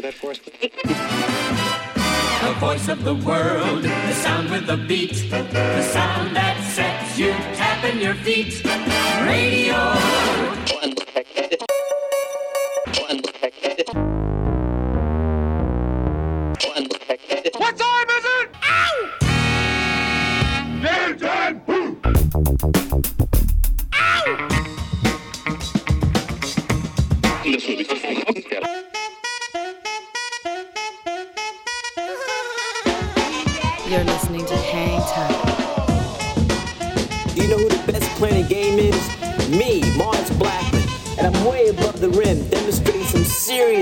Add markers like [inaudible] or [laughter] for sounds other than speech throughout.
answer that for us, please? The voice of the world, the sound with the beat, the sound that sets you tapping your feet. Radio. One. One. One. What time is it? Ow! Game time!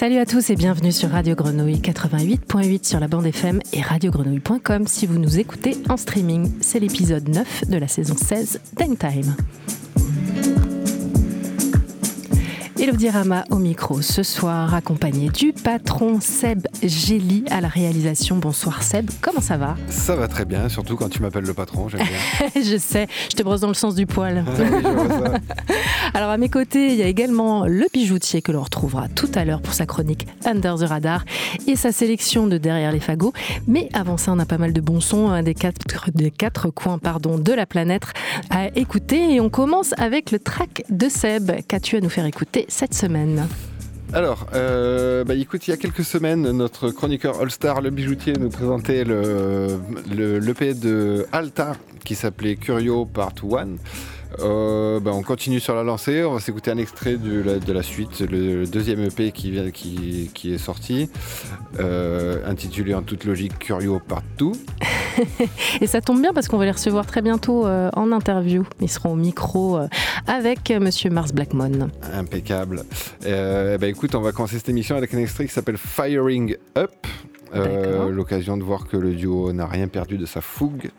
Salut à tous et bienvenue sur Radio Grenouille 88.8 sur la bande FM et radiogrenouille.com si vous nous écoutez en streaming. C'est l'épisode 9 de la saison 16 d'Hangtime. Elodie Rama au micro ce soir, accompagné du patron Seb Gély à la réalisation. Bonsoir Seb, comment ça va? Ça va très bien, surtout quand tu m'appelles le patron, j'aime bien. [laughs] Je sais, je te brosse dans le sens du poil. Ah oui. [laughs] Alors à mes côtés, il y a également le bijoutier que l'on retrouvera tout à l'heure pour sa chronique Under the Radar et sa sélection de Derrière les fagots. Mais avant ça, on a pas mal de bons sons hein, des, quatre, des quatre coins pardon, de la planète à écouter. Et on commence avec le track de Seb. Qu'as-tu à nous faire écouter cette semaine Alors, euh, bah, écoute, il y a quelques semaines, notre chroniqueur All-Star, le bijoutier, nous présentait le, le, l'EP de Alta qui s'appelait Curio Part 1. Euh, bah, on continue sur la lancée, on va s'écouter un extrait de la, de la suite, le, deuxième EP qui, vient, qui, qui est sorti, euh, intitulé en toute logique Curio Part 2. [laughs] Et ça tombe bien parce qu'on va les recevoir très bientôt euh, en interview. Ils seront au micro avec Monsieur Mars Blackmon. Impeccable. Bah, écoute, on va commencer cette émission avec un extrait qui s'appelle Firing Up. L'occasion de voir que le duo n'a rien perdu de sa fougue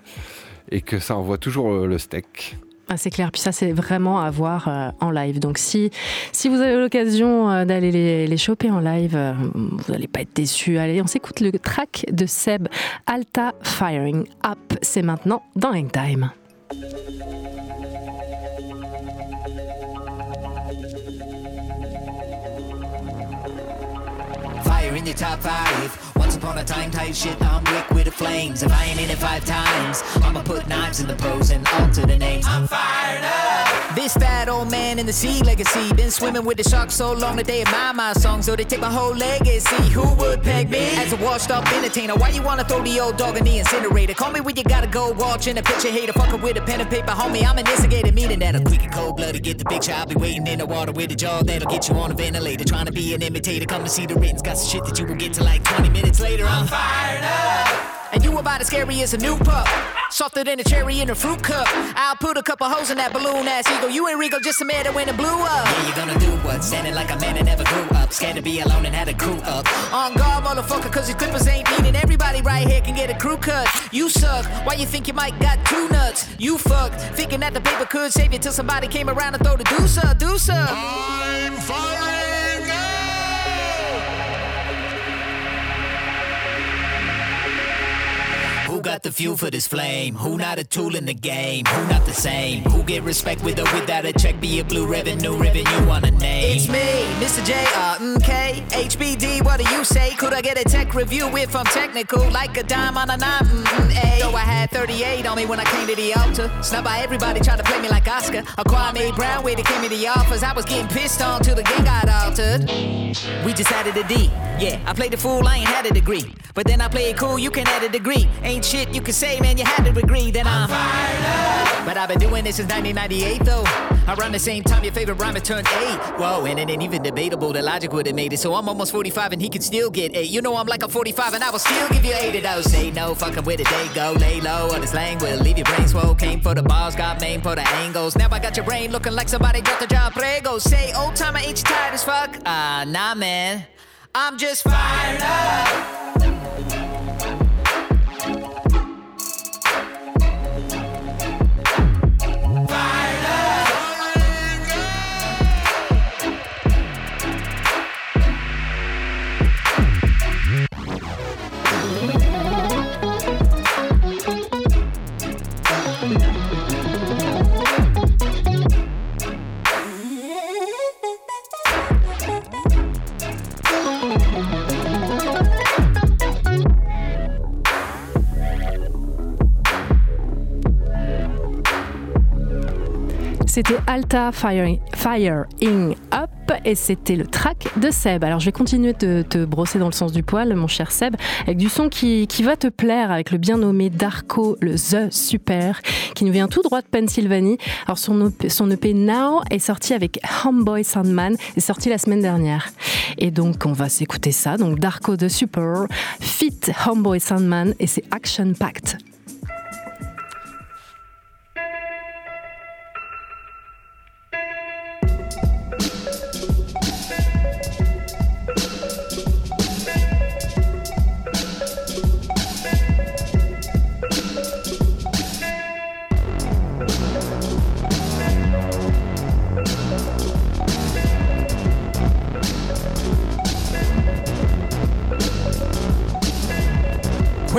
et que ça envoie toujours le steak. Ah, c'est clair, puis ça c'est vraiment à voir euh, en live. Donc si, si vous avez l'occasion euh, d'aller les, choper en live, euh, vous n'allez pas être déçus. Allez, on s'écoute le track de Seb, Alta Firing Up. C'est maintenant dans Hangtime. Fire in your top five. Upon a time type shit, I'm liquid of flames. If I ain't in it five times, I'ma put knives in the pose and alter the names. I'm fired up. This fat old man in the sea legacy. Been swimming with the sharks so long that they admire my song, so they take my whole legacy. Who would peg me as a washed up entertainer? Why you wanna throw the old dog in the incinerator? Call me when you gotta go watching a picture hater. Fucking with a pen and paper, homie. I'm an instigator, meaning that I'm quick and cold blooded. Get the picture, I'll be waiting in the water with a jaw that'll get you on a ventilator. Trying to be an imitator, come to see the written. Got some shit that you will get to like 20 minutes later. I'm fired up. And you about as scary as a new pup. Softer than a cherry in a fruit cup. I'll put a couple holes in that balloon ass eagle. You ain't regal, just a man that when it blew up. Yeah, you gonna do what? Standing like a man that never grew up. Scared to be alone and had a crew up. On guard, motherfucker, cause your clippers ain't meaning everybody right here can get a crew cut. You suck. Why you think you might got two nuts? You fucked. Thinking that the paper could save you till somebody came around and throw the deuce up, deuce up. I'm firing Who got the fuel for this flame? Who not a tool in the game? Who not the same? Who get respect with or without a check? Be a blue revenue ribbon you want a name? It's me, Mr. J R N K HBD. What do you say? Could I get a tech review if I'm technical? Like a dime on a nine. Mm-mm, Though I had 38 on me when I came to the altar. Snubbed by everybody trying to play me like Oscar. A Kwame Brown way to came me the offers. I was getting pissed on till the game got altered. We just added a D. Yeah, I played the fool, I ain't had a degree. But then I play it cool, you can add a degree. Ain't shit you can say, man, you had to agree. Then I'm, fired up. But I've been doing this since 1998, though. Around the same time your favorite rhymer turned eight. Whoa, and it ain't even debatable that Logic would have made it. So I'm almost 45 and he could still get eight. You know I'm like a 45 and I will still give you eight of those. Say no, fucking with it, they go. Lay low on this lane, will leave your brain swole. Came for the bars, got main for the angles. Now I got your brain looking like somebody got the job prego. Say, old timer, ain't you tired as fuck? Ah, nah, man. I'm just fired up. C'était Alta Firing, Firing Up et c'était le track de Seb. Alors je vais continuer de te brosser dans le sens du poil, mon cher Seb, avec du son qui, qui va te plaire, avec le bien nommé Darko, le The Super, qui nous vient tout droit de Pennsylvanie. Alors son EP, son EP Now est sorti avec Homeboy Sandman, est sorti la semaine dernière. Et donc on va s'écouter ça. Donc Darko The Super, Fit Homeboy Sandman et c'est Action Packed.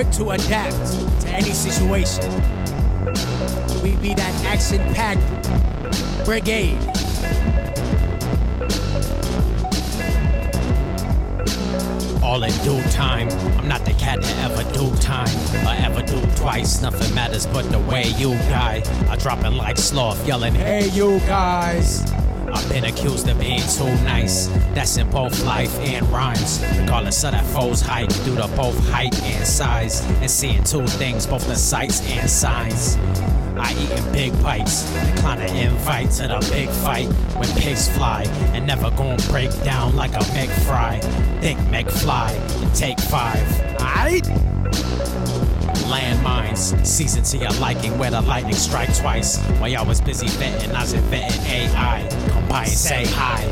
Quick to adapt to any situation. We be that action packed brigade. All in due time. I'm not the cat that ever do time or ever do twice. Nothing matters but the way you die. I drop it like sloth, yelling, Hey, you guys. I've been accused of being too nice. That's in both life and rhymes. Regardless of that foe's height, due to both height and size. And seeing two things, both the sights and signs. I eat in big bites, decline an invite to the big fight when pigs fly, and never gon' break down like a McFry. Think McFly and take five. Aight? Landmines, season to your liking, where the lightning strike twice. While y'all was busy vetting, I was inventing AI. Come by and say hi.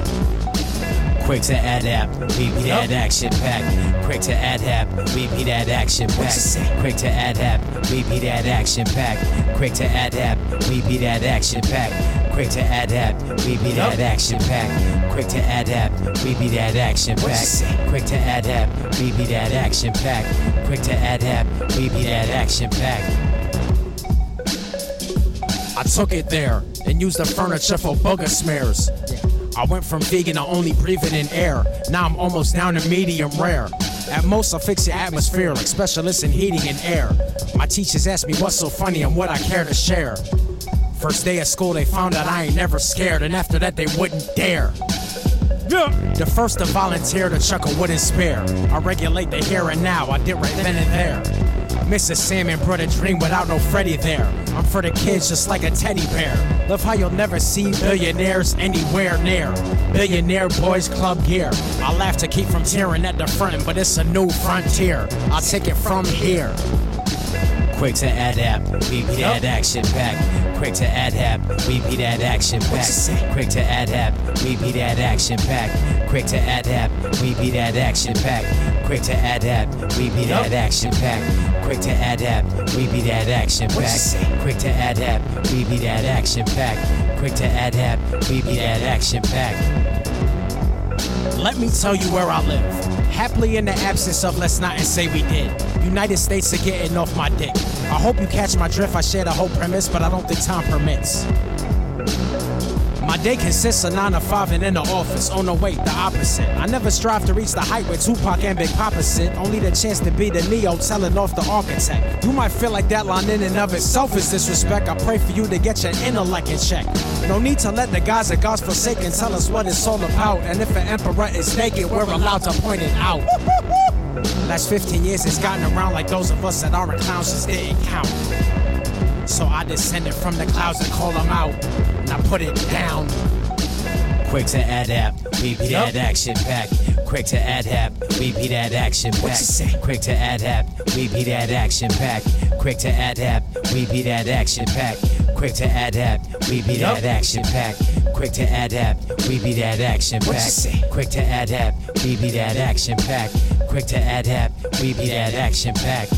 Quick to adapt, we be that action pack. Quick to adapt, we be that action pack. Quick to adapt, we be that action pack. Quick to adapt, we be that action pack. Quick to adapt, we be that action pack. Quick to adapt, we be that action pack. Quick to adapt, we be that action pack. Quick to adapt, we be that action pack. I took it there and used the furniture for booger smears. I went from vegan to only breathing in air. Now I'm almost down to medium rare. At most, I'll fix your atmosphere like specialists in heating and air. My teachers ask me what's so funny and what I care to share. First day of school, they found out I ain't never scared, and after that, they wouldn't dare. The first to volunteer to chuck a wooden spare. I regulate the here and now, I did right then and there. Mrs. Salmon brought a dream without no Freddy there. I'm for the kids just like a teddy bear. Love how you'll never see billionaires anywhere near. Billionaire Boys Club gear. I laugh to keep from tearing at the front, but it's a new frontier. I'll take it from here. Quick to adapt, we be that action pack. Quick to adapt, we be that action pack. Quick to adapt, we be that action pack. Quick to adapt, we be that action pack. Quick to adapt, we be that action pack. Quick to adapt, we be that action pack. Quick to adapt, we be that action pack. Quick to adapt, we be that action pack. Let me tell you where I live. Happily in the absence of let's not and say we did. United States are getting off my dick. I hope you catch my drift. I share the whole premise, but I don't think time permits. My day consists of 9 to 5 and in the office. Oh no, wait, the opposite. I never strive to reach the height where Tupac and Big Papa sit. Only the chance to be the Neo telling off the architect. You might feel like that line in and of itself is disrespect. I pray for you to get your intellect in check. No need to let the guys that God's forsaken tell us what it's all about. And if an emperor is naked, we're allowed to point it out. Last 15 years it's gotten around like those of us that aren't clowns just didn't count. So I descended from the clouds and called them out. And I put it down. Quick to adapt, we be that action pack. Quick to adapt, we be that action pack. Quick to adapt, we be that action pack. Quick to adapt, we be that action pack. Quick to adapt, we be that action pack. Quick to adapt, we be that action pack. Quick to adapt, We be that action pack. Quick to adapt. We be that action pack.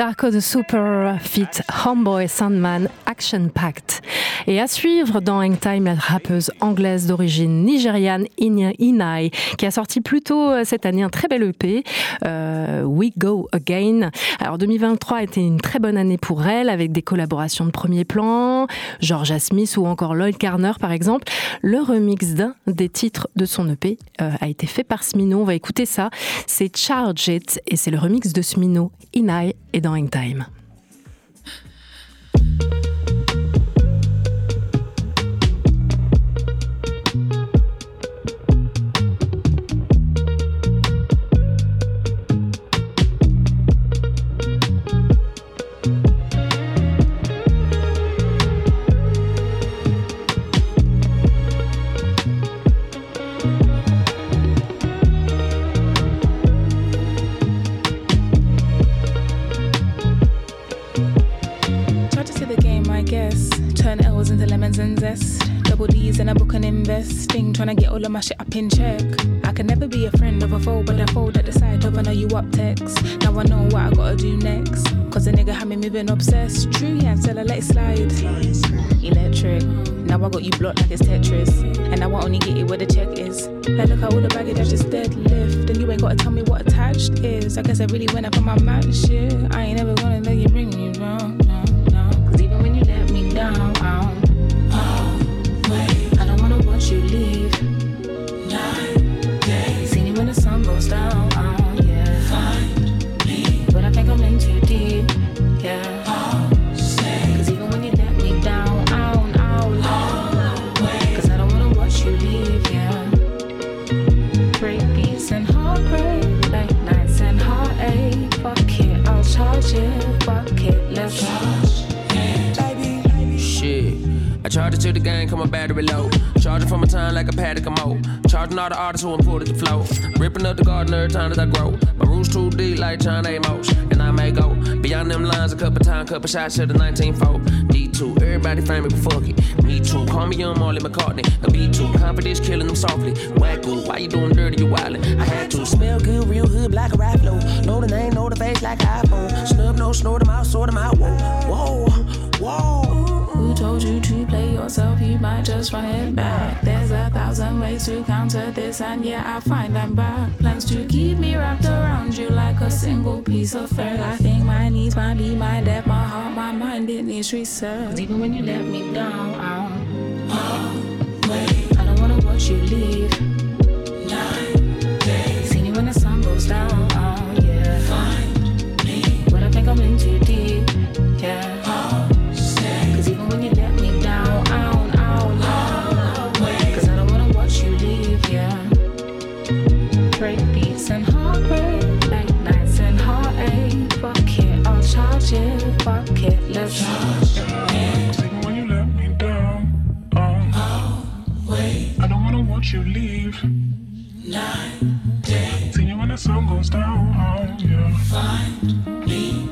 Darko the Super Fit Homeboy Sandman Action Pact. Et à suivre dans Hangtime, la rappeuse anglaise d'origine nigériane Inai, qui a sorti plus tôt euh, cette année un très bel EP, euh, We Go Again. Alors 2023 a été une très bonne année pour elle, avec des collaborations de premier plan, Georgia Smith ou encore Lloyd Garner par exemple. Le remix d'un des titres de son EP euh, a été fait par Smino. On va écouter ça. C'est Charge It et c'est le remix de Smino, Inai et dans dans Time. My shit up in check. I can never be a friend of a foe, but I fold at the side of know you up text. Now I know what I gotta do next. Cause a nigga had me moving obsessed. True, yeah, until I let it slide. Electric. Now I got you blocked like it's Tetris. And now I only get it where the check is. Like, look at all the baggage I just deadlift. And you ain't gotta tell me what attached is. I guess I really went up on my match, yeah. I ain't never gonna let you bring me down, no, no. Cause even when you let me down, to the game, come my battery low. Charging from my time like a paddock of mo. Charging all the artists who important the flow. Ripping up the garden every time that I grow. My roots too deep like John Amos. And I may go beyond them lines a couple times, couple shots to the 19 fold. D2, everybody famous, but fuck it. Me too, call me young Marley McCartney. A B2, confidence killing them softly. Wacko, why you doing dirty, you wildin'? I had to smell good, real hood, black a rap flow. Know the name, know the face like iPhone. Snub, no, snort them out, sort them out. Whoa, whoa. Told you to play yourself? You might just run it back. There's a thousand ways to counter this, and yeah, I find them back. Plans to keep me wrapped around you like a single piece of fur. I think my needs might be my debt, my heart, my mind, it needs research. even when you let me down, I don't, I don't wanna watch you leave. See me when the sun goes down, oh yeah. But I think I'm in you leave. See you when the sun goes down, oh yeah. Find me.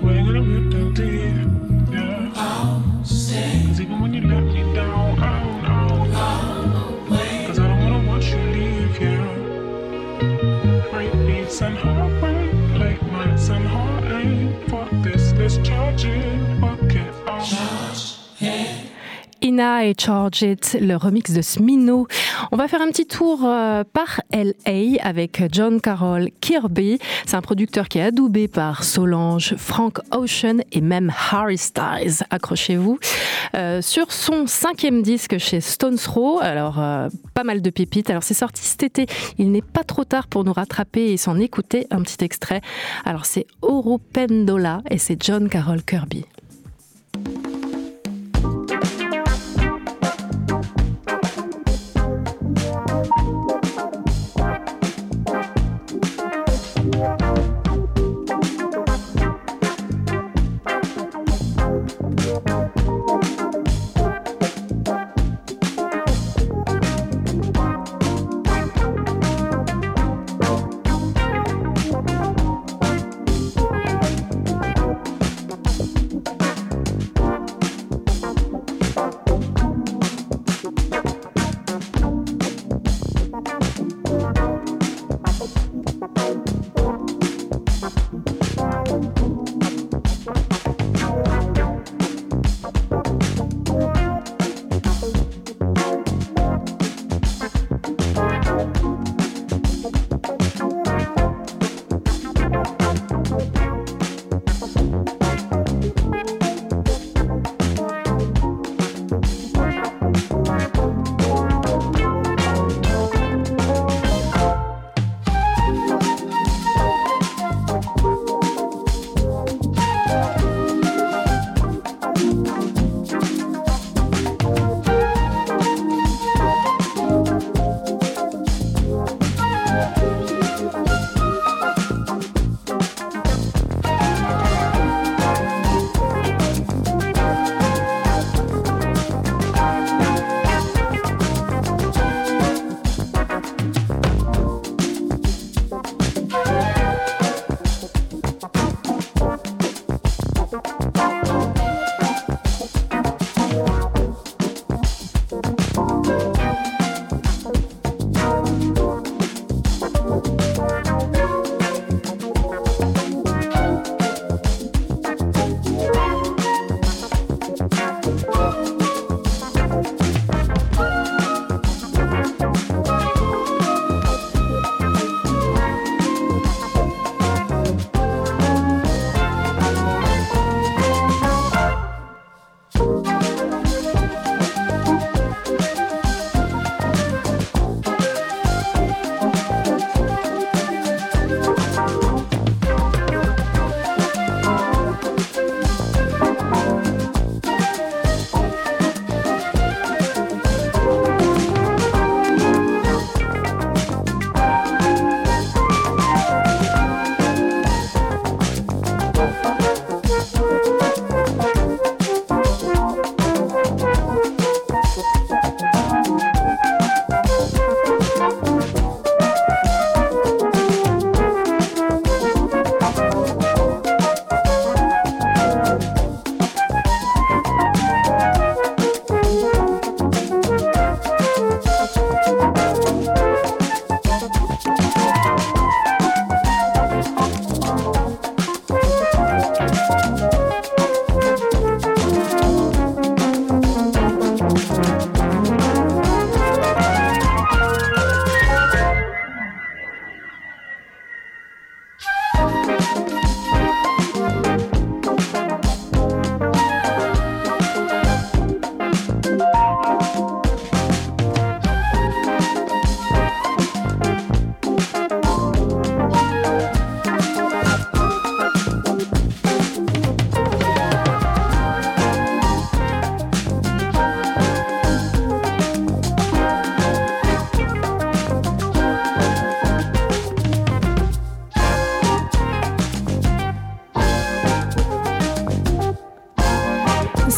Ina et It, le remix de Smino. On va faire un petit tour euh, par LA avec John Carroll Kirby. C'est un producteur qui est adoubé par Solange, Frank Ocean et même Harry Styles. Accrochez-vous. Euh, sur son cinquième disque chez Stones Throw, alors euh, pas mal de pépites. Alors c'est sorti cet été. Il n'est pas trop tard pour nous rattraper et s'en écouter un petit extrait. Alors c'est Oro Pendola et c'est John Carroll Kirby.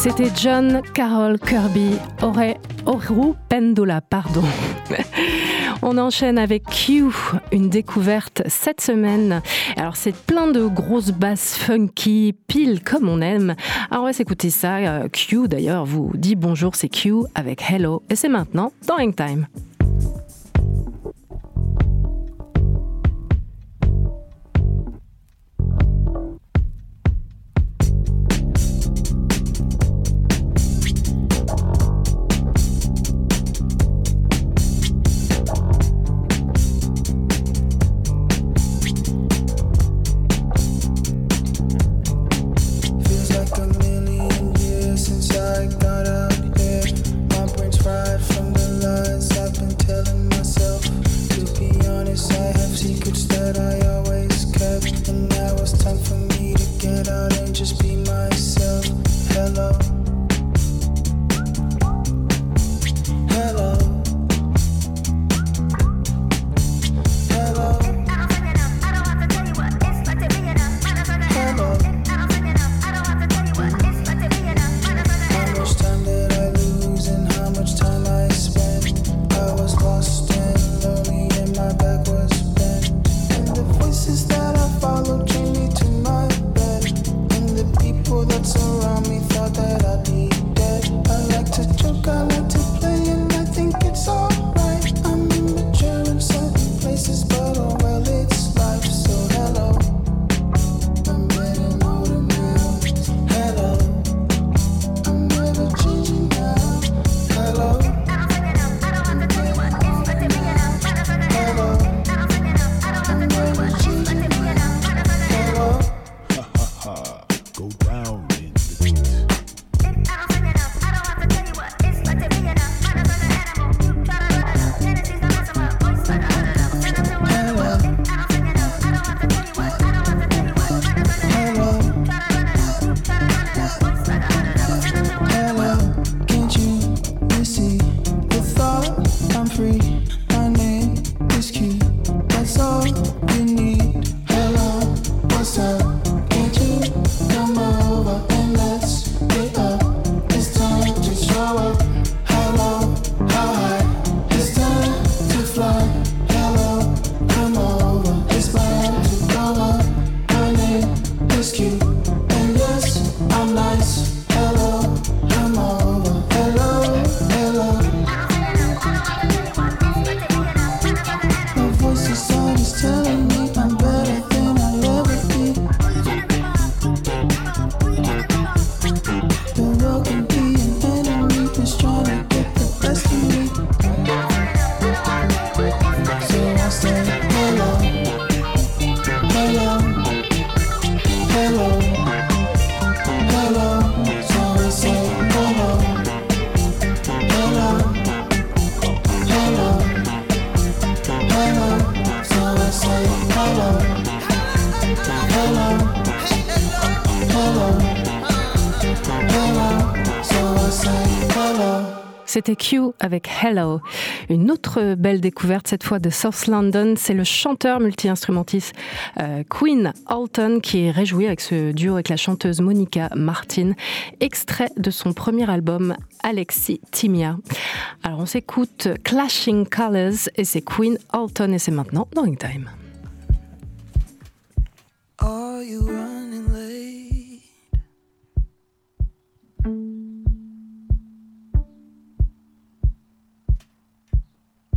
C'était John Carroll Kirby, Oru Pendula, pardon. [laughs] On enchaîne avec Q, une découverte cette semaine. Alors c'est plein de grosses basses funky, pile comme on aime. Alors on va s'écouter ça. Euh, Q d'ailleurs vous dit bonjour, c'est Q avec Hello. Et c'est maintenant dans Hangtime. Feels C'était Q avec Hello. Une autre belle découverte, cette fois de South London, c'est le chanteur multi-instrumentiste euh, Queen Alton qui est réjoui avec ce duo avec la chanteuse Monica Martin, extrait de son premier album Alexis Timia. Alors on s'écoute Clashing Colors et c'est Queen Alton et c'est maintenant dans In Time.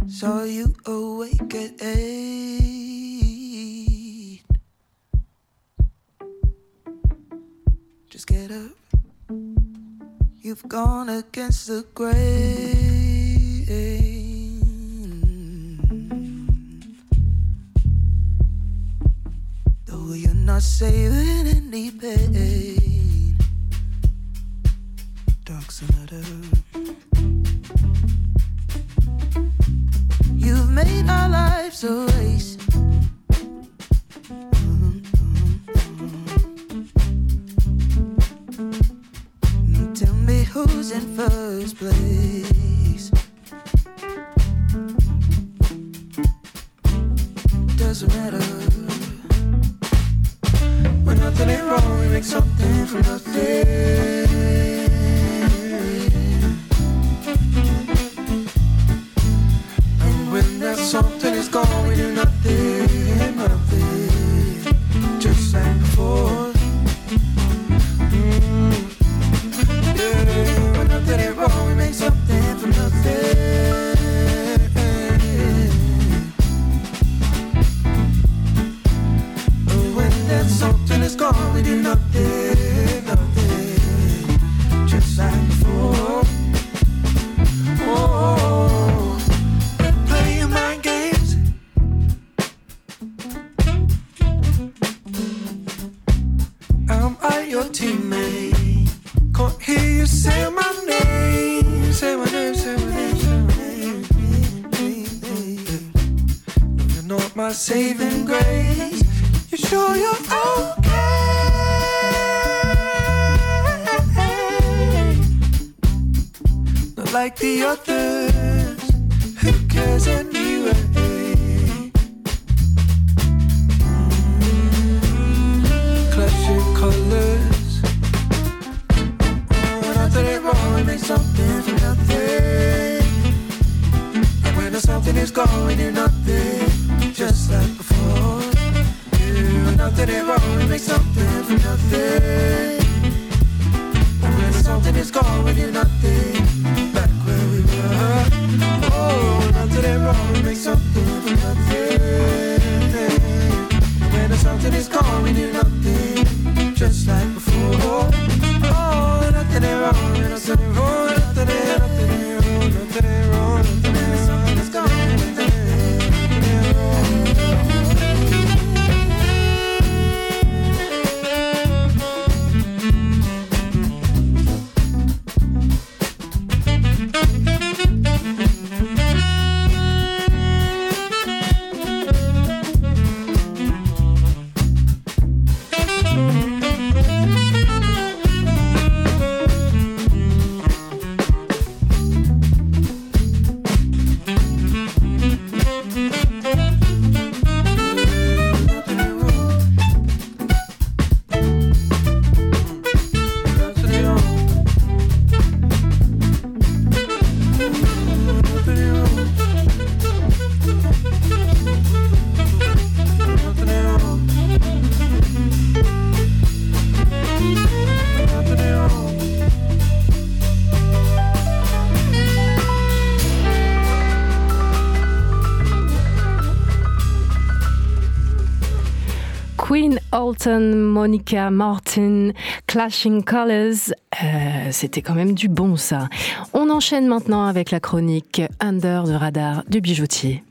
Saw you awake at eight. Just get up. You've gone against the grain. Though you're not saving any pain. Dark Sonata. You've made our lives a race. Tell me who's in first place. Doesn't matter. When nothing ain't wrong, we make something from nothing. Something is gone, we do nothing, Alton, Monica Martin, Clashing Colors, euh, c'était quand même du bon ça. On enchaîne maintenant avec la chronique Under the Radar du bijoutier.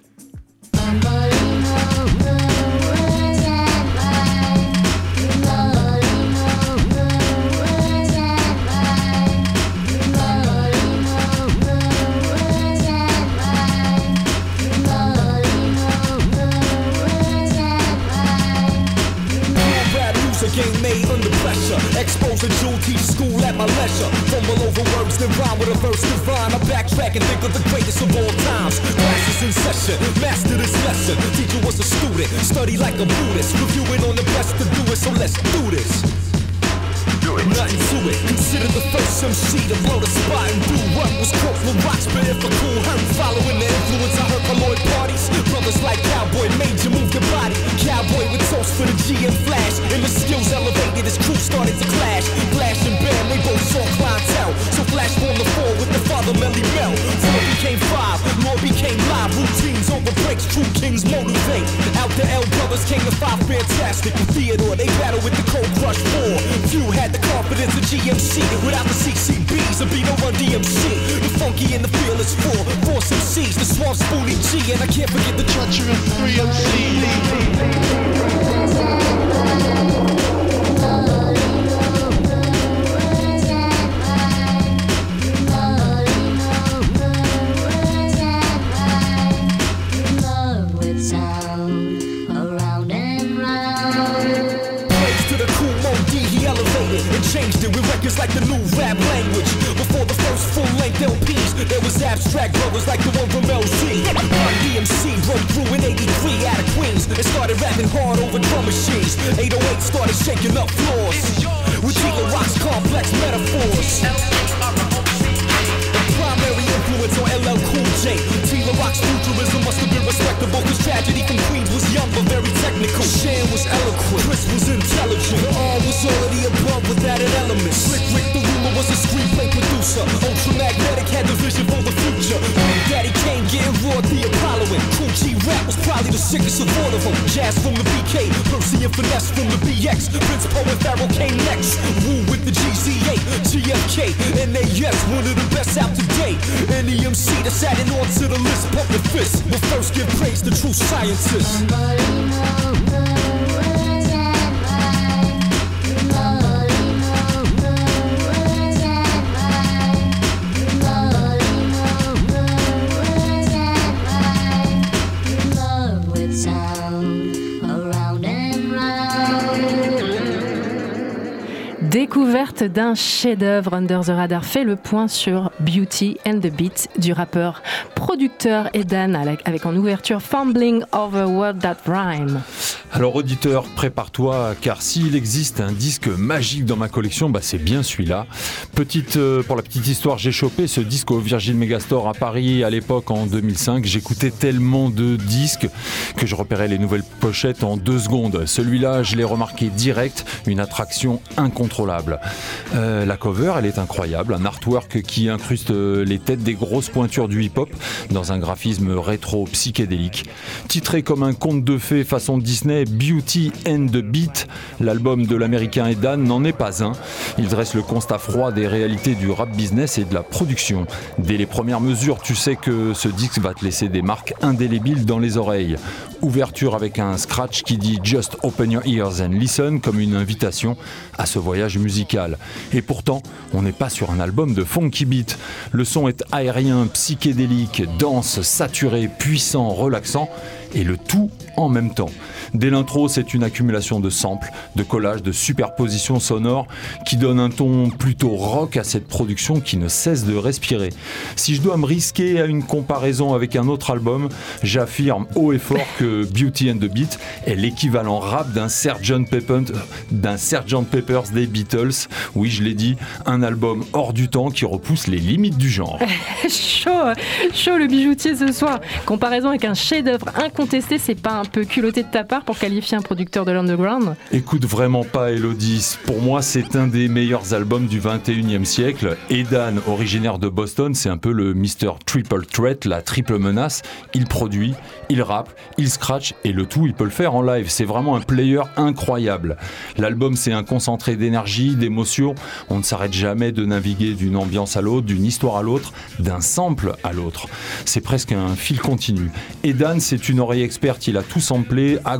Pressure. Exposure jewel, teach school at my leisure. Fumble over words, then rhyme with a verse divine. I backtrack and think of the greatest of all times. Classes in session, master this lesson. Teacher was a student, study like a Buddhist. Reviewing on the best to do it, so let's do this. Nothing to it. Consider the first MC to blow the spot and do what was quote with rocks, but if a cool hurt. Following the influence, I heard Lloyd parties. Brothers like Cowboy, Major move the body. Cowboy with toast for the GM flash. And the skills elevated, his crew started to clash. Flash and Bam, they both saw clientele. So Flash formed the four with the father Melle Mel. Four became five, more became live. Routines over breaks, true kings motivate. Out the L brothers came the five fantastic. In Theodore, they battle with the cold crush four. Few had the confidence of GMC. Without the CCBs, there'd be no Run DMC. The funky and the feel is four. Force MCs, the swamp spoonie G. And I can't forget the treachery of Love first full length LPs, there was abstract brothers like the one from LC. Run DMC broke through in 83 out of Queens and started rapping hard over drum machines. 808 started shaking up floors with T La Rock's complex metaphors. The influence on LL Cool J. T La Rock's futurism must have been respected Tragedy from Queens was young but very technical. Shan was eloquent. Chris was intelligent. The all was already above with added elements. Slick Rick the rumor was a screenplay producer. Ultramagnetic had the vision for the future. Daddy Kane getting raw the Apolloing. Kool G Rap was probably the sickest of all of them. Jazz from the BK, Percy and Finesse from the BX. Prince Po and Pharaoh came next. Woo with the GZA, GFK, NAS, one of the best out to date. Any MC that's adding on to the list, pump the fist. But first give praise to true scientists. Découverte d'un chef-d'œuvre Under the Radar fait le point sur Beauty and the Beat du rappeur producteur Edan avec en ouverture Fumbling Over Word That Rhyme. Alors auditeur, prépare-toi car s'il existe un disque magique dans ma collection, bah c'est bien celui-là. Petite euh, pour la petite histoire, j'ai chopé ce disque au Virgin Megastore à Paris à l'époque en 2005. J'écoutais tellement de disques que je repérais les nouvelles pochettes en deux secondes. Celui-là, je l'ai remarqué direct, une attraction incontrôlable. Euh, la cover, elle est incroyable, un artwork qui incruste euh, les têtes des grosses pointures du hip-hop dans un graphisme rétro psychédélique. Titré comme un conte de fées façon Disney, Beauty and the Beat, l'album de l'américain Edan, n'en est pas un. Il dresse le constat froid des réalités du rap business et de la production. Dès les premières mesures, tu sais que ce disque va te laisser des marques indélébiles dans les oreilles. Ouverture avec un scratch qui dit Just open your ears and listen comme une invitation à ce voyage musical. Et pourtant, on n'est pas sur un album de funky beat. Le son est aérien, psychédélique, dense, saturé, puissant, relaxant et le tout en même temps. Dès l'intro, c'est une accumulation de samples, de collages, de superpositions sonores qui donne un ton plutôt rock à cette production qui ne cesse de respirer. Si je dois me risquer à une comparaison avec un autre album, j'affirme haut et fort que Beauty and the Beat est l'équivalent rap d'un Sgt. Pepper. Peppers des Beatles. Oui, je l'ai dit, un album hors du temps qui repousse les limites du genre. [laughs] chaud, chaud le bijoutier ce soir. Comparaison avec un chef-d'œuvre incontesté, c'est pas un peu culotté de ta part pour qualifier un producteur de l'underground Écoute vraiment pas Elodie. Pour moi, c'est un des meilleurs albums du 21e siècle. Edan, originaire de Boston, c'est un peu le Mr. Triple Threat, la triple menace. Il produit, il rappe, il scratch et le tout, il peut le faire en live. C'est vraiment un player incroyable. L'album, c'est un concentré d'énergie, d'émotion. On ne s'arrête jamais de naviguer d'une ambiance à l'autre, d'une histoire à l'autre, d'un sample à l'autre. C'est presque un fil continu. Edan, c'est une oreille experte. Il a tout samplé à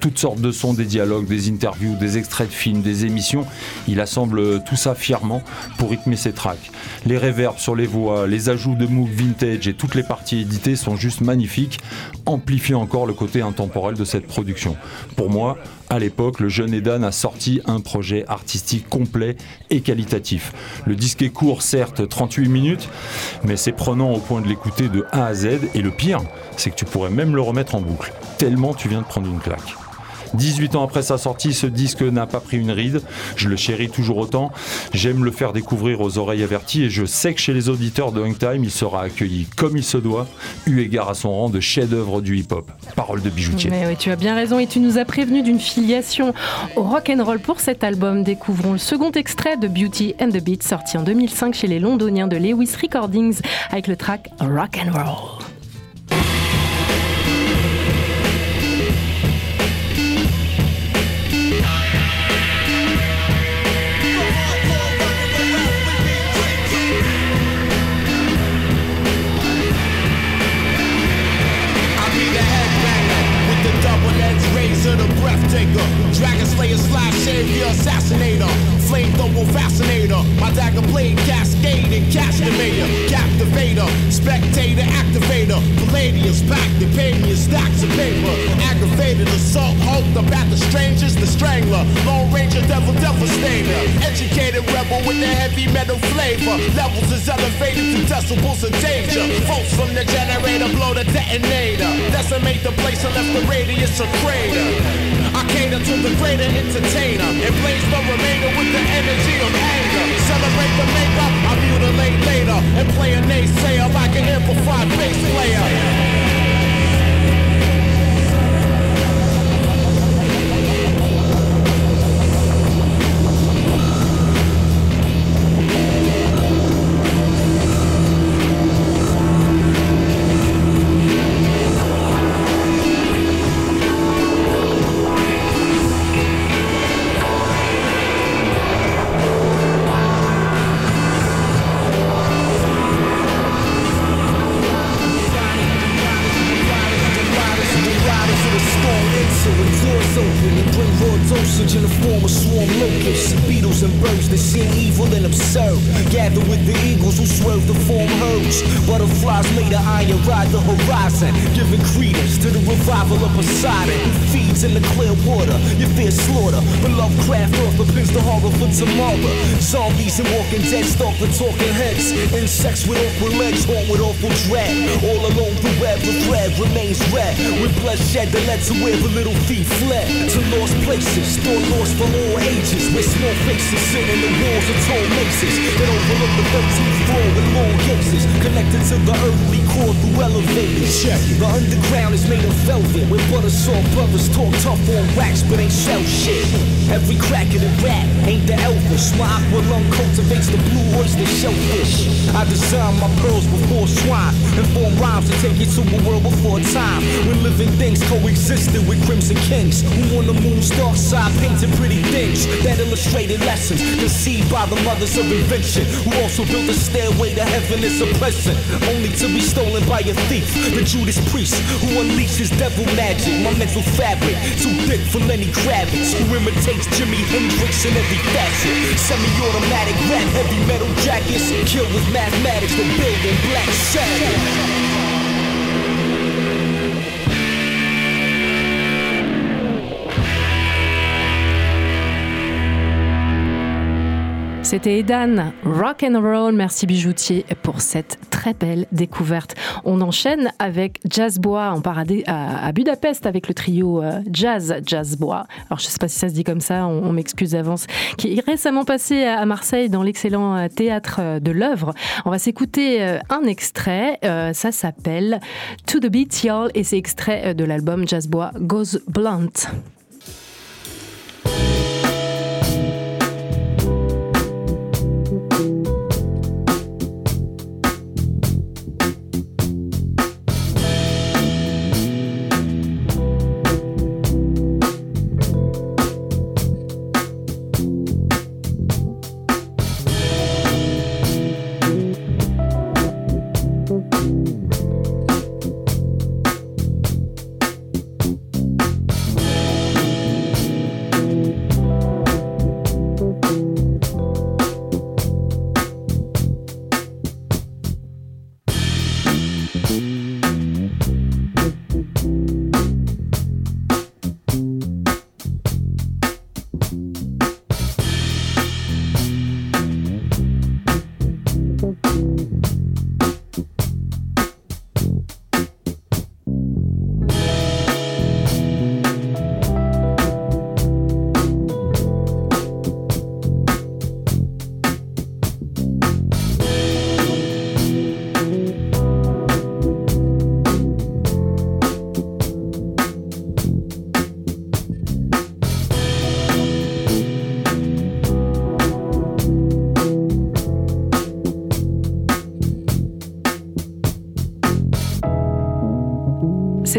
toutes sortes de sons, des dialogues, des interviews, des extraits de films, des émissions. Il assemble tout ça fièrement pour rythmer ses tracks. Les réverbes sur les voix, les ajouts de Moog Vintage et toutes les parties éditées sont juste magnifiques, amplifiant encore le côté intemporel de cette production. Pour moi, à l'époque, le jeune Edan a sorti un projet artistique complet et qualitatif. Le disque est court, certes, 38 minutes, mais c'est prenant au point de l'écouter de A à Z. Et le pire, c'est que tu pourrais même le remettre en boucle, tellement tu viens de prendre une claque. 18 ans après sa sortie, ce disque n'a pas pris une ride. Je le chéris toujours autant. J'aime le faire découvrir aux oreilles averties et je sais que chez les auditeurs de Time, il sera accueilli comme il se doit, eu égard à son rang de chef-d'œuvre du hip-hop. Parole de bijoutier. Mais oui, tu as bien raison et tu nous as prévenu d'une filiation au rock and roll pour cet album. Découvrons le second extrait de Beauty and the Beat sorti en 2005 chez les Londoniens de Lewis Recordings avec le track Rock and Roll. Flamethrower fascinator. My dagger blade cascade and. Captivator, spectator, activator. Palladius, back the pavement, stacks of paper. Aggravated assault, halt the bat the strangers, the strangler. Lone ranger, devil, devastator. Educated rebel with the heavy metal flavor. Levels is elevated to decibels of danger. Folks from the generator blow the detonator. Decimate the place and left the radius a crater. Cater to the greater entertainer and blaze the remainder with the energy of anger. Celebrate the maker, I mutilate later and play a naysayer like an amplified bass player. Tomorrow. And walking dead stalk the talking heads. Insects with awkward legs haunt with awful dread. All alone the web of thread remains red. With bloodshed that led to where the little feet fled. To lost places, thought lost for all ages. Where small faces sit in the walls of tall maces. That overlook the 13th floor with long gazes. Connected to the earthly core through elevators. Check. it. The underground is made of velvet. Where butter saw brothers talk tough on wax, but ain't shell shit. Every crack of the rap ain't the elfish. My aqua lung cultivates the blue oyster shellfish. I design my pearls before swine and form rhymes to take you to a world before time. When living things coexisted with crimson kings who on the moon's dark side painted pretty things that illustrated lessons conceived by the mothers of invention who also built a stairway to heaven as a present only to be stolen by a thief. The Judas priest who unleashes devil magic. My mental fabric too thick for Lenny Kravitz who imitates Jimi Hendrix in every facet. Semi-automatic rap, heavy metal jackets, kill with mathematics, the building black Sabbath. C'était Edan, Rock and Roll. Merci Bijoutier pour cette très belle découverte. On enchaîne avec Jazz Bois. On part à, Budapest avec le trio euh, Jazz Jazz Bois. Alors je sais pas si ça se dit comme ça, on, m'excuse d'avance. Qui est récemment passé à Marseille dans l'excellent euh, théâtre euh, de l'œuvre. On va s'écouter un extrait. Ça s'appelle To the Beat Y'all et c'est extrait de l'album Jazz Bois Goes Blunt.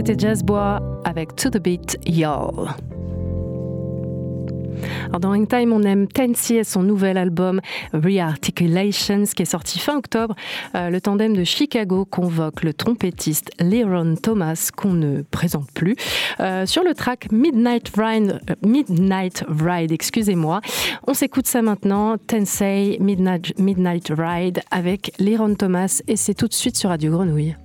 C'était Jazz Bois avec To the Beat Y'all. Alors dans Hangtime, on aime Tensi et son nouvel album Rearticulations qui est sorti fin octobre. Euh, le tandem de Chicago convoque le trompettiste Leron Thomas qu'on ne présente plus euh, sur le track Midnight Ride. euh, Midnight Ride, excusez-moi. On s'écoute ça maintenant. Tensei Midnight, Midnight Ride avec Leron Thomas et c'est tout de suite sur Radio Grenouille.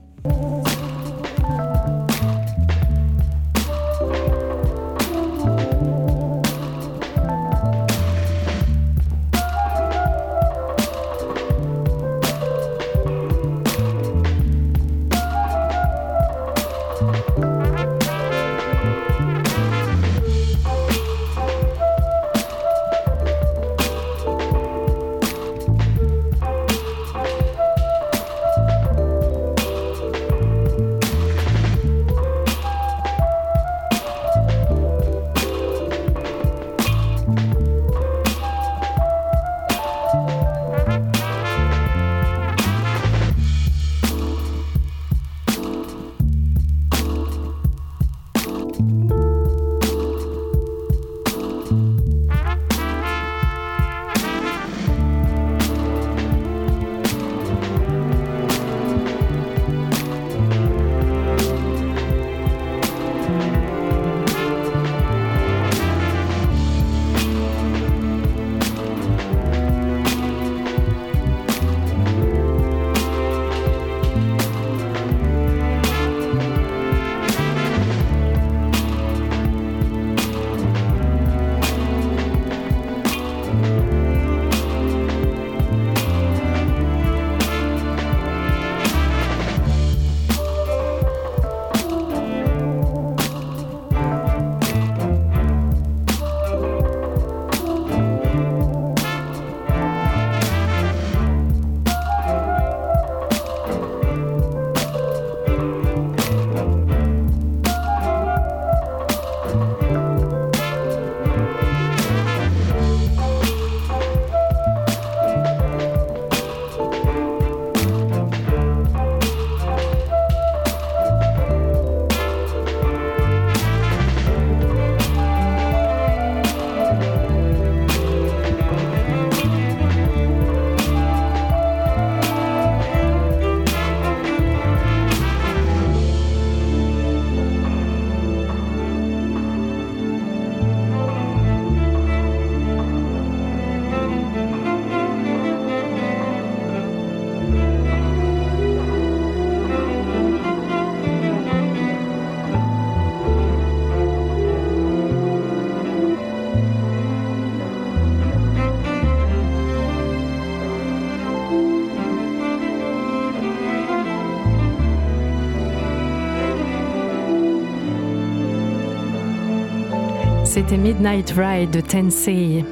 C'était Midnight Ride de Tensei.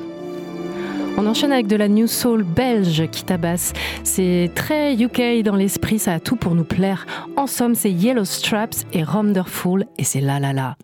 On enchaîne avec de la New Soul belge qui tabasse. C'est très UK dans l'esprit, ça a tout pour nous plaire. En somme, c'est Yellow Straps et Wonderful et c'est la la la.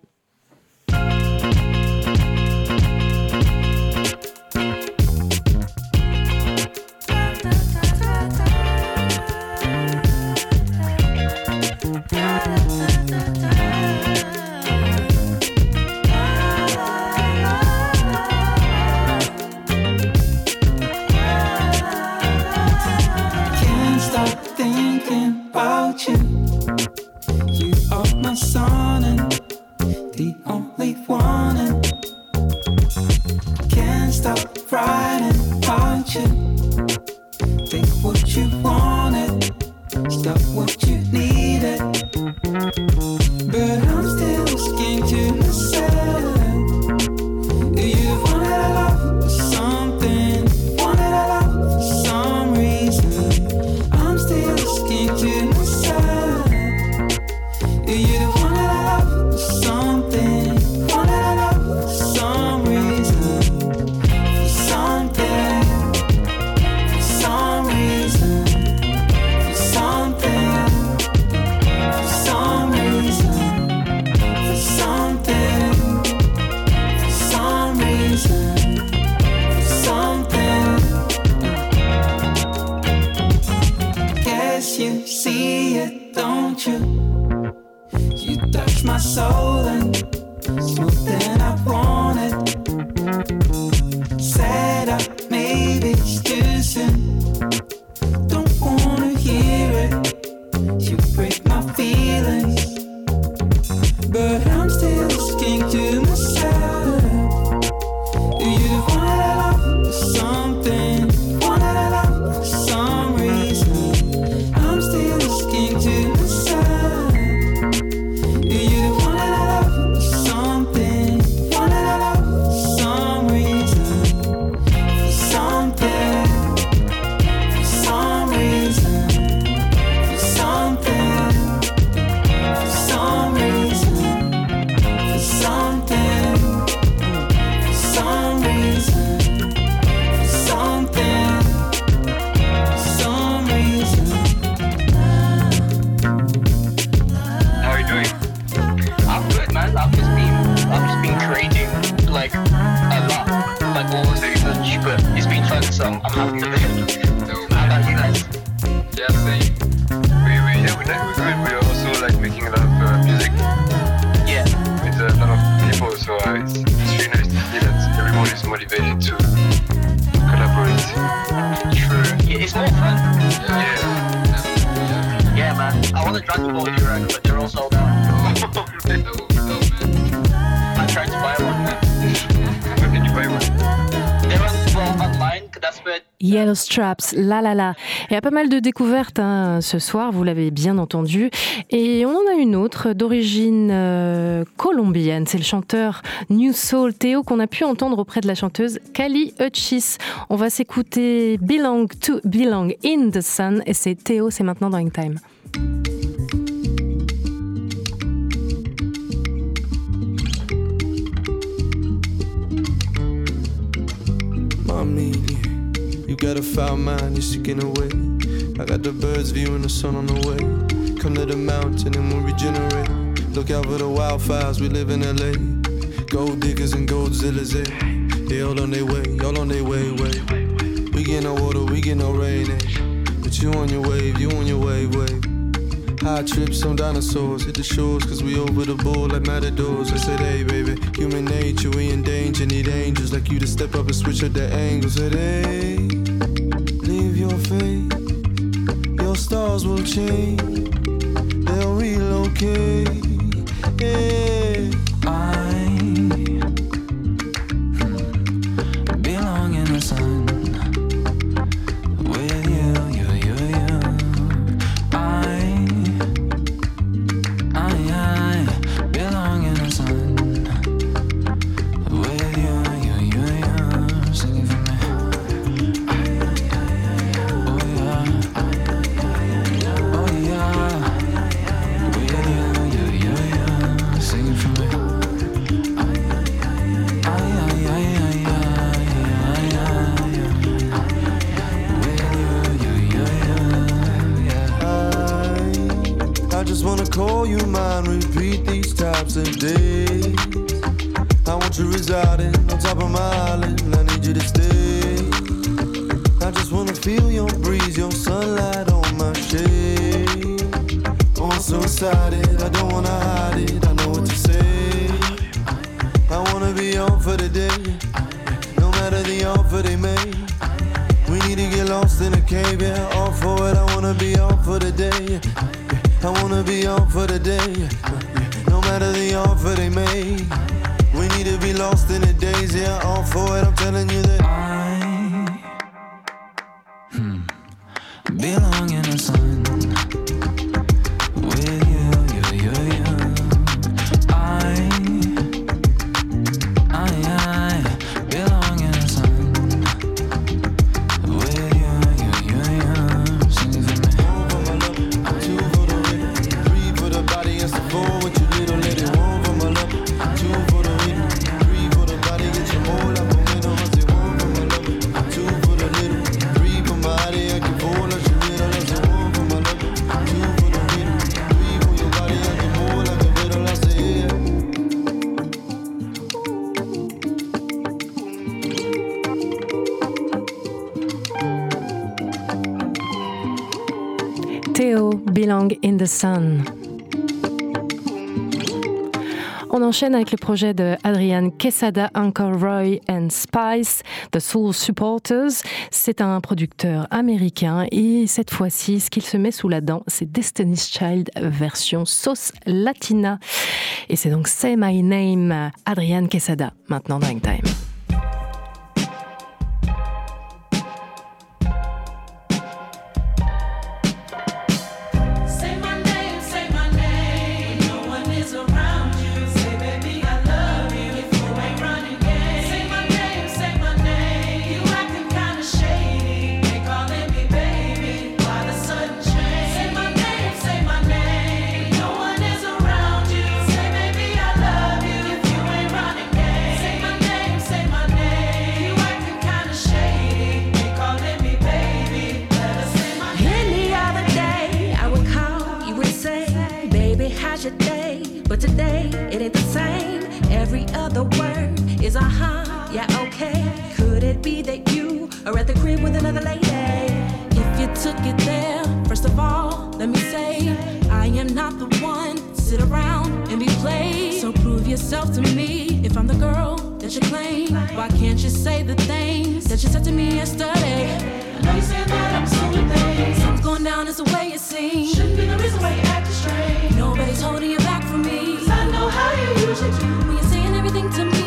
Yellow Straps, la la la. Il y a pas mal de découvertes hein, ce soir, vous l'avez bien entendu. Et on en a une autre d'origine euh, colombienne. C'est le chanteur New Soul Théo qu'on a pu entendre auprès de la chanteuse Kali Uchis. On va s'écouter Belong to Belong in the Sun et c'est Théo, c'est maintenant dans In Time. Mommy, you got a foul mind, you're seeking away. I got the birds viewing the sun on the way. Come to the mountain and we'll regenerate. Look out for the wildfires, we live in LA. Gold diggers and goldzillas, eh? They all on their way, all on their way, way. We get no water, we get no rain, eh? But you on your wave, you on your wave, wave. High trips on dinosaurs, hit the shores, cause we over the board like matadors. I said, hey, baby, human nature, we in danger, need angels like you to step up and switch up the angles. Said, hey, stars will change, they'll relocate. Yeah. Call you mine, repeat these types of days. I want you residing on top of my island, I need you to stay. I just wanna feel your breeze, your sunlight on my shade. Oh, I'm so excited, I don't wanna hide it, I know what to say. I wanna be on for the day, no matter the offer they make. We need to get lost in a cave, yeah, all for it. I wanna be on for the day. I wanna be on for the day. No matter the offer they make. We need to be lost in the days, yeah, all for it. I'm telling you that In the Sun. On enchaîne avec le projet de Adrian Quesada, Uncle Roy and Spice, The Soul Supporters. C'est un producteur américain et cette fois-ci, ce qu'il se met sous la dent, c'est Destiny's Child version sauce latina. Et c'est donc Say My Name, Adrian Quesada, maintenant dans Time. Every other word is a huh, yeah, okay. Could it be that you are at the crib with another lady? If you took it there, first of all, let me say, I am not the one sit around and be played. So prove yourself to me if I'm the girl that you claim. Why can't you say the things that you said to me yesterday? I know you said that I'm so things. Something's going down, it's the way it seems. Shouldn't be the reason why you acting strange. Nobody's holding you back from me. 'Cause I know how you usually do. Everything to me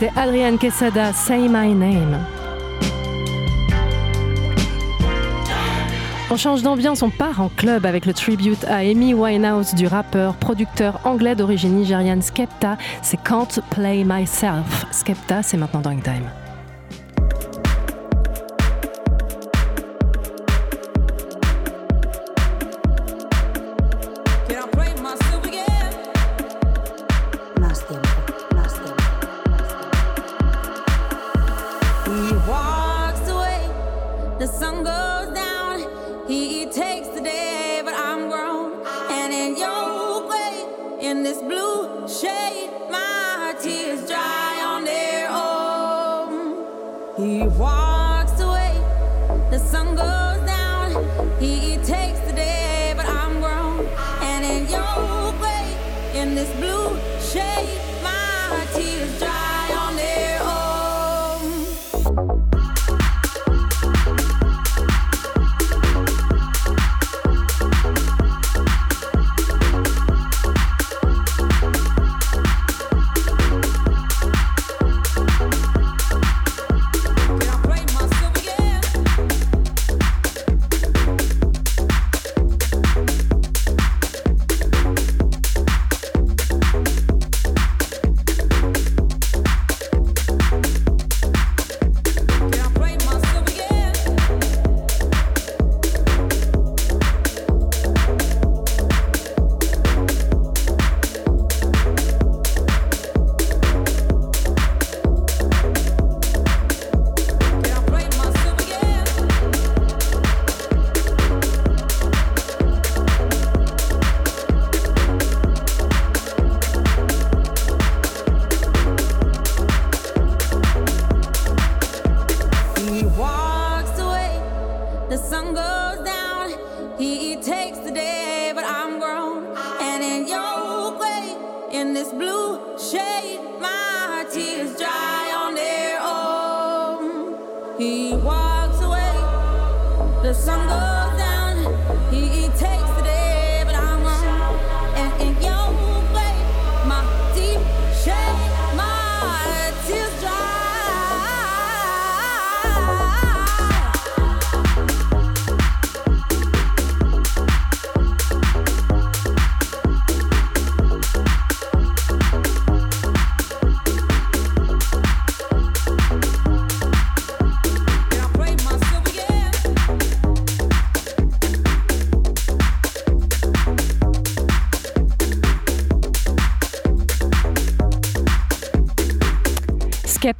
C'était Adrian Quesada, Say My Name. On change d'ambiance, on part en club avec le tribute à Amy Winehouse du rappeur, producteur anglais d'origine nigériane Skepta. C'est Can't Play Myself. Skepta, c'est maintenant dans Time.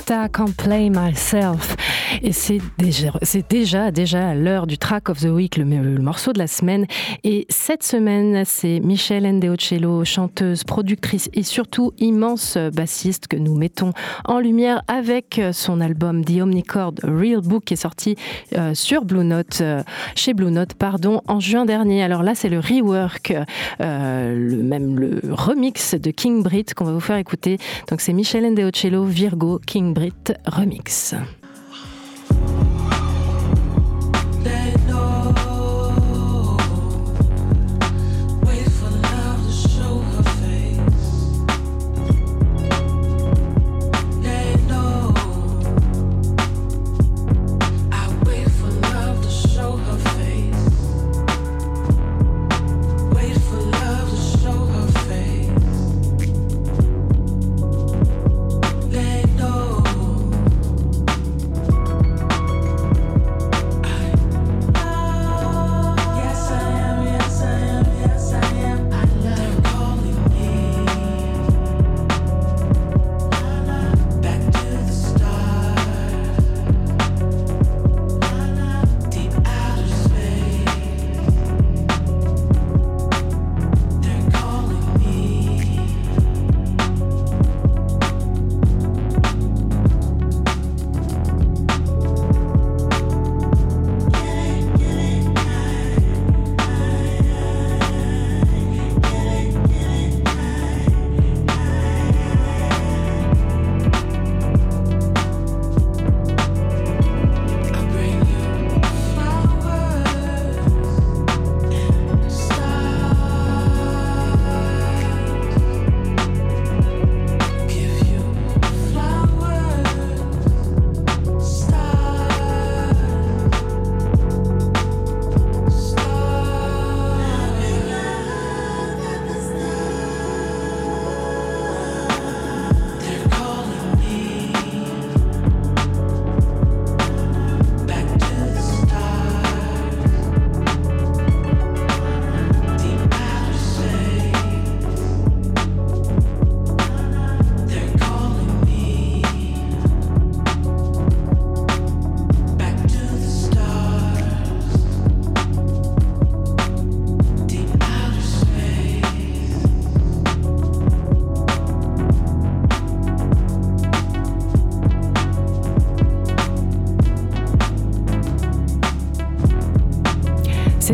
Skepta Can't Play Myself. Et c'est déjà, c'est déjà, déjà l'heure du track of the week, le, morceau de la semaine. Et cette semaine, c'est Michelle Endeocello, chanteuse, productrice et surtout immense bassiste que nous mettons en lumière avec son album The Omnicord Real Book qui est sorti euh, sur Blue Note, euh, chez Blue Note, pardon, en juin dernier. Alors là, c'est le rework, euh, même le remix de King Brit qu'on va vous faire écouter. Donc c'est Michelle Endeocello, Virgo, King Brit remix.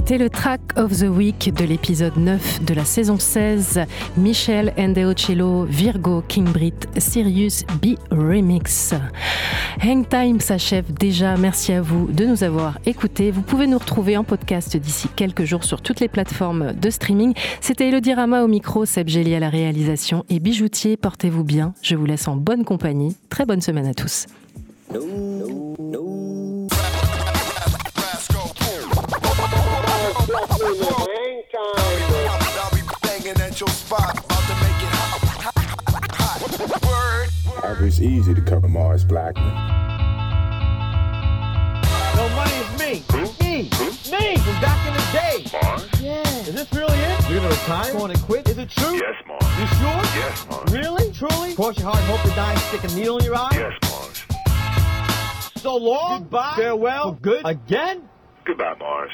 C'était le track of the week de l'épisode 9 de la saison 16. Michel Endeocello, Virgo, King Brit, Sirius B Remix. Hang Time s'achève déjà. Merci à vous de nous avoir écoutés. Vous pouvez nous retrouver en podcast d'ici quelques jours sur toutes les plateformes de streaming. C'était Elodie Rama au micro, Seb Gély à la réalisation et Bijoutier. Portez-vous bien. Je vous laisse en bonne compagnie. Très bonne semaine à tous. It's easy to cover Mars Blackman. No money is me. Me. Me from back in the day. Mars? Yeah. Is this really it? You're gonna retire? Going to quit? Is it true? Yes, Mars. You sure? Yes, Mars. Really? Truly? Cross your heart and hope to die and stick a needle in your eye? Yes, Mars. So long. Goodbye. Farewell. For good. Again? Goodbye, Mars.